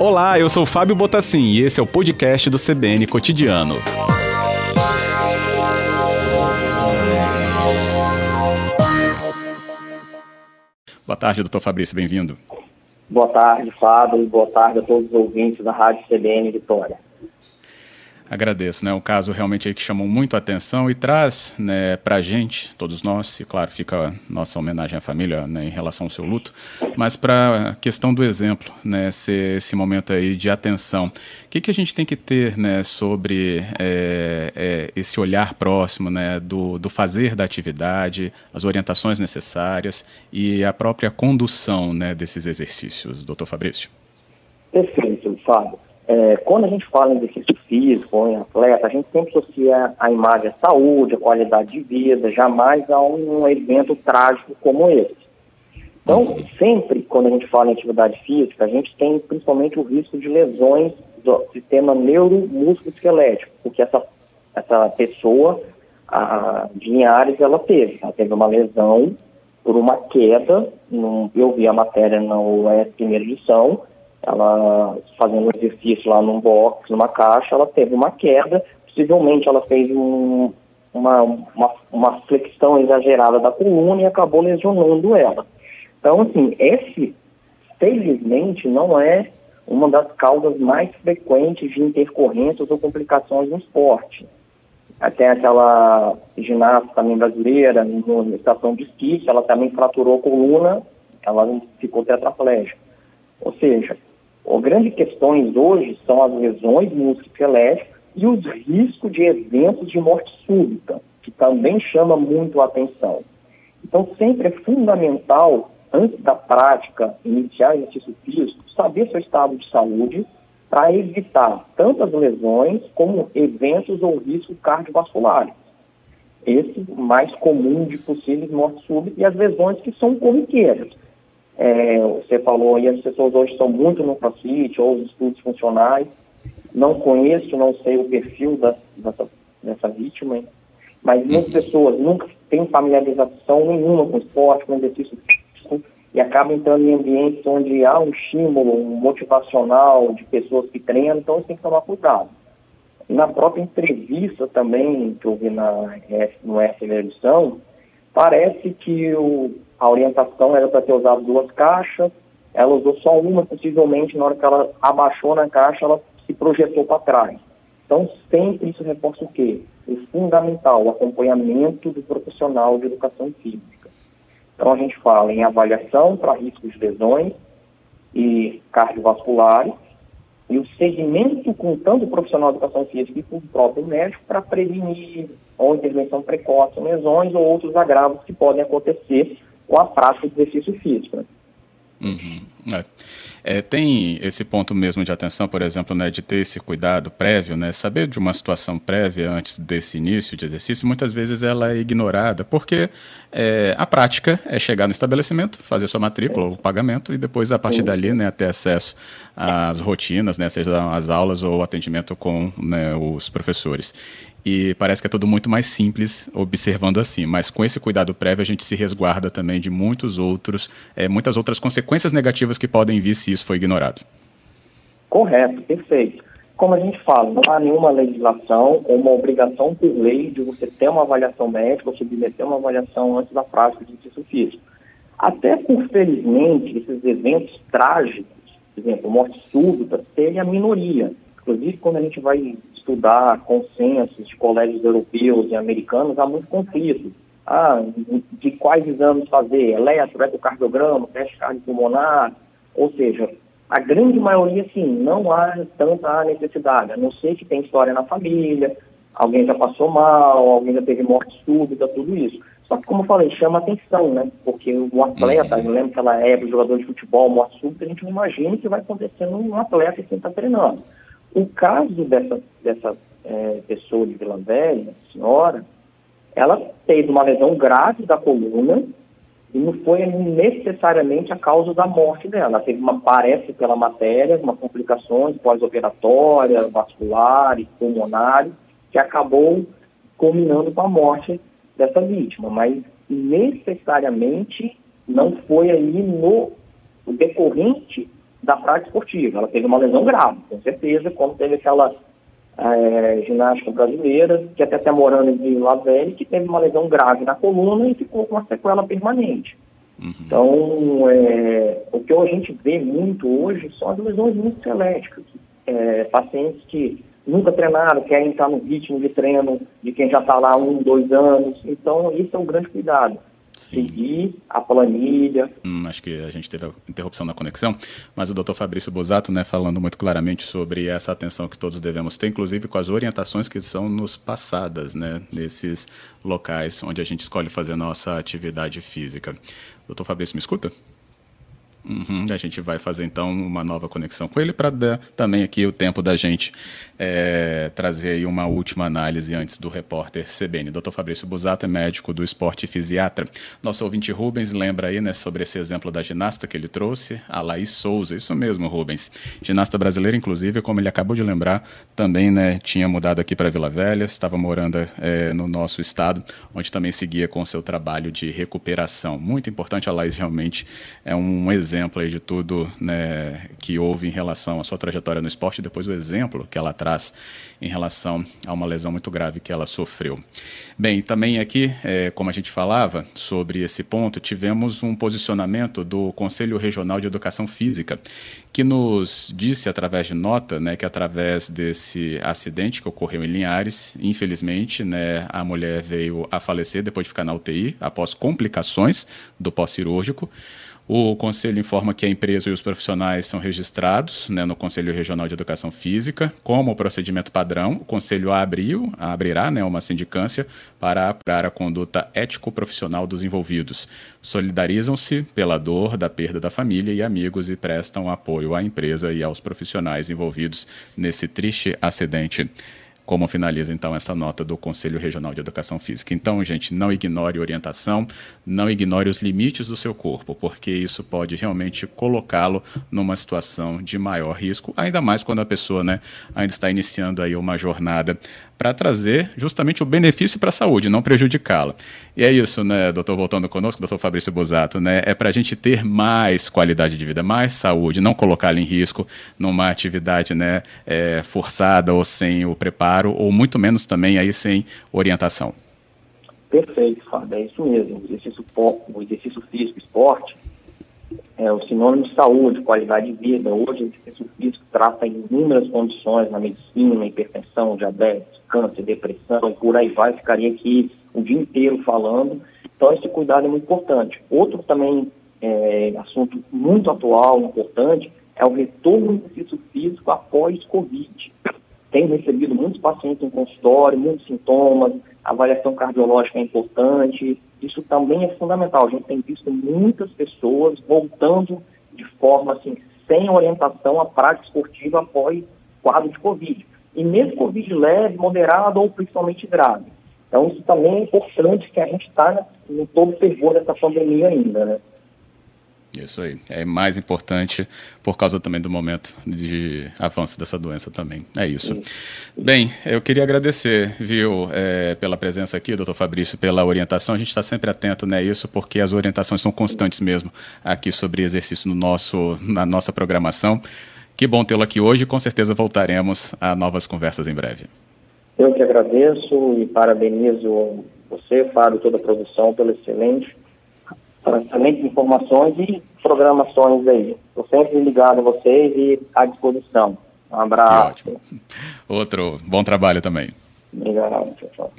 Olá, eu sou Fábio Botassin e esse é o podcast do CBN Cotidiano. Boa tarde, doutor Fabrício, bem-vindo. Boa tarde, Fábio, boa tarde a todos os ouvintes da Rádio CBN Vitória. Agradeço, né? Um caso realmente que chamou muito a atenção e traz né, para a gente, todos nós, e claro, fica nossa homenagem à família né, em relação ao seu luto, mas para a questão do exemplo, né, esse, esse momento aí de atenção. O que, que a gente tem que ter né, sobre é, é, esse olhar próximo né, do, do fazer da atividade, as orientações necessárias e a própria condução né, desses exercícios, doutor Fabrício? Perfeito, Fábio. É, quando a gente fala em exercício físico, em atleta, a gente sempre associa a imagem à saúde, à qualidade de vida, jamais a um evento trágico como esse. Então, sempre quando a gente fala em atividade física, a gente tem principalmente o risco de lesões do sistema neuromusculoesquelético, porque essa, essa pessoa, a, de Linhares, ela teve. Ela teve uma lesão por uma queda, num, eu vi a matéria na UES primeira edição, ela fazendo um exercício lá num box, numa caixa, ela teve uma queda, possivelmente ela fez um, uma, uma, uma, flexão exagerada da coluna e acabou lesionando ela. Então, assim, esse, felizmente, não é uma das causas mais frequentes de intercorrências ou complicações no esporte. Até aquela ginasta também brasileira, na estação de esqui, ela também fraturou a coluna, ela ficou tetraplégica. Ou seja, as grandes questões hoje são as lesões musculoesqueléticas e os riscos de eventos de morte súbita, que também chama muito a atenção. Então, sempre é fundamental, antes da prática iniciar exercício físico, saber seu estado de saúde para evitar tantas lesões como eventos ou riscos cardiovasculares. Esse mais comum de possíveis mortes súbitas e as lesões que são corriqueiras é, você falou, e as pessoas hoje estão muito no CrossFit ou os estudos funcionais. Não conheço, não sei o perfil da, dessa, dessa vítima, mas muitas uhum. pessoas nunca têm familiarização nenhuma com esporte, com exercício físico, e acabam entrando em ambientes onde há um estímulo um motivacional de pessoas que treinam, então tem que tomar cuidado. Na própria entrevista também que eu vi na, no F edição, parece que o, a orientação era para ter usado duas caixas, ela usou só uma, possivelmente na hora que ela abaixou na caixa, ela se projetou para trás. Então, sempre isso reforça o quê? O fundamental, o acompanhamento do profissional de educação física. Então, a gente fala em avaliação para riscos de lesões e cardiovasculares, e o segmento com tanto o profissional de educação física e com o próprio médico para prevenir ou intervenção precoce lesões ou outros agravos que podem acontecer com a prática de exercício físico. Né? Uhum. É. É, tem esse ponto mesmo de atenção, por exemplo, né, de ter esse cuidado prévio, né, saber de uma situação prévia antes desse início de exercício, muitas vezes ela é ignorada, porque é, a prática é chegar no estabelecimento, fazer sua matrícula ou pagamento, e depois, a partir dali, né, ter acesso às rotinas, né, seja as aulas ou o atendimento com né, os professores. E parece que é tudo muito mais simples observando assim, mas com esse cuidado prévio a gente se resguarda também de muitos outros, é, muitas outras consequências negativas que podem vir se isso for ignorado. Correto, perfeito. Como a gente fala, não há nenhuma legislação ou uma obrigação por lei de você ter uma avaliação médica ou submeter uma avaliação antes da prática de exercício físico. Até por, felizmente, esses eventos trágicos, por exemplo, morte súbita, serem a minoria. Inclusive, quando a gente vai estudar consensos de colégios europeus e americanos, há muito conflito. Ah, de quais exames fazer? Eletro, ecocardiograma, teste cardiopulmonar, ou seja, a grande maioria, sim, não há tanta necessidade, a não ser que tem história na família, alguém já passou mal, alguém já teve morte súbita, tudo isso. Só que, como eu falei, chama atenção, né? Porque o atleta, uhum. eu lembro que ela é jogador de futebol, morte súbita, a gente não imagina o que vai acontecer num atleta que está treinando. O caso dessa, dessa é, pessoa de Vila Velha, senhora, ela teve uma lesão grave da coluna e não foi necessariamente a causa da morte dela. Ela teve uma, parece pela matéria, uma complicações pós-operatórias, vasculares, pulmonares, que acabou culminando com a morte dessa vítima, mas necessariamente não foi aí no decorrente da prática esportiva. Ela teve uma lesão grave, com certeza, quando teve aquela é, ginástica brasileira, que até está morando em Vila Velha, que teve uma lesão grave na coluna e ficou com uma sequela permanente. Uhum. Então, é, o que a gente vê muito hoje são as lesões musculoesqueléticas. É, pacientes que nunca treinaram, querem estar no ritmo de treino de quem já está lá um, dois anos. Então, isso é um grande cuidado. Seguir a planilha. Hum, acho que a gente teve a interrupção na conexão, mas o doutor Fabrício Bosato, né, falando muito claramente sobre essa atenção que todos devemos ter, inclusive com as orientações que são nos passadas, né, nesses locais onde a gente escolhe fazer nossa atividade física. Doutor Fabrício, me escuta? Uhum, a gente vai fazer então uma nova conexão com ele para dar também aqui o tempo da gente é, trazer aí uma última análise antes do repórter CBN. Dr. Fabrício Busato é médico do esporte e fisiatra. Nosso ouvinte Rubens lembra aí né, sobre esse exemplo da ginasta que ele trouxe, a Laís Souza. Isso mesmo, Rubens. Ginasta brasileira, inclusive, como ele acabou de lembrar, também né, tinha mudado aqui para Vila Velha, estava morando é, no nosso estado, onde também seguia com seu trabalho de recuperação. Muito importante, a Laís realmente é um exemplo exemplo aí de tudo né, que houve em relação à sua trajetória no esporte e depois o exemplo que ela traz em relação a uma lesão muito grave que ela sofreu. Bem, também aqui, é, como a gente falava sobre esse ponto, tivemos um posicionamento do Conselho Regional de Educação Física, que nos disse através de nota, né, que através desse acidente que ocorreu em Linhares, infelizmente, né, a mulher veio a falecer depois de ficar na UTI após complicações do pós-cirúrgico. O Conselho informa que a empresa e os profissionais são registrados né, no Conselho Regional de Educação Física. Como procedimento padrão, o Conselho abriu, abrirá né, uma sindicância para apurar a conduta ético-profissional dos envolvidos. Solidarizam-se pela dor da perda da família e amigos e prestam apoio à empresa e aos profissionais envolvidos nesse triste acidente como finaliza então essa nota do Conselho Regional de Educação Física. Então, gente, não ignore orientação, não ignore os limites do seu corpo, porque isso pode realmente colocá-lo numa situação de maior risco, ainda mais quando a pessoa né, ainda está iniciando aí uma jornada para trazer justamente o benefício para a saúde, não prejudicá-la. E é isso, né, doutor, voltando conosco, doutor Fabrício Busato, né, é para a gente ter mais qualidade de vida, mais saúde, não colocá-la em risco numa atividade, né, é, forçada ou sem o preparo, ou muito menos também aí sem orientação. Perfeito, Fábio, é isso mesmo. O exercício, o exercício físico, esporte, é o sinônimo de saúde, qualidade de vida. Hoje, o exercício físico trata inúmeras condições na medicina, hipertensão, diabetes, câncer, depressão, por aí vai, ficaria aqui o dia inteiro falando. Então, esse cuidado é muito importante. Outro também é, assunto muito atual, importante, é o retorno do exercício físico após Covid. Tenho recebido muitos pacientes em consultório, muitos sintomas, avaliação cardiológica é importante, isso também é fundamental. A gente tem visto muitas pessoas voltando de forma assim, sem orientação à prática esportiva após quadro de Covid e mesmo Covid leve, moderado ou principalmente grave. Então, isso também é importante que a gente está no todo fervor dessa pandemia ainda, né? Isso aí. É mais importante por causa também do momento de avanço dessa doença também. É isso. Bem, eu queria agradecer, viu, é, pela presença aqui, doutor Fabrício, pela orientação. A gente está sempre atento né, a isso, porque as orientações são constantes mesmo aqui sobre exercício no nosso, na nossa programação. Que bom tê-lo aqui hoje com certeza voltaremos a novas conversas em breve. Eu que agradeço e parabenizo você, Fábio, toda a produção pelo excelente, excelentes informações e programações aí. Estou sempre ligado a vocês e à disposição. Um abraço. Outro bom trabalho também. Obrigado. Tchau, tchau.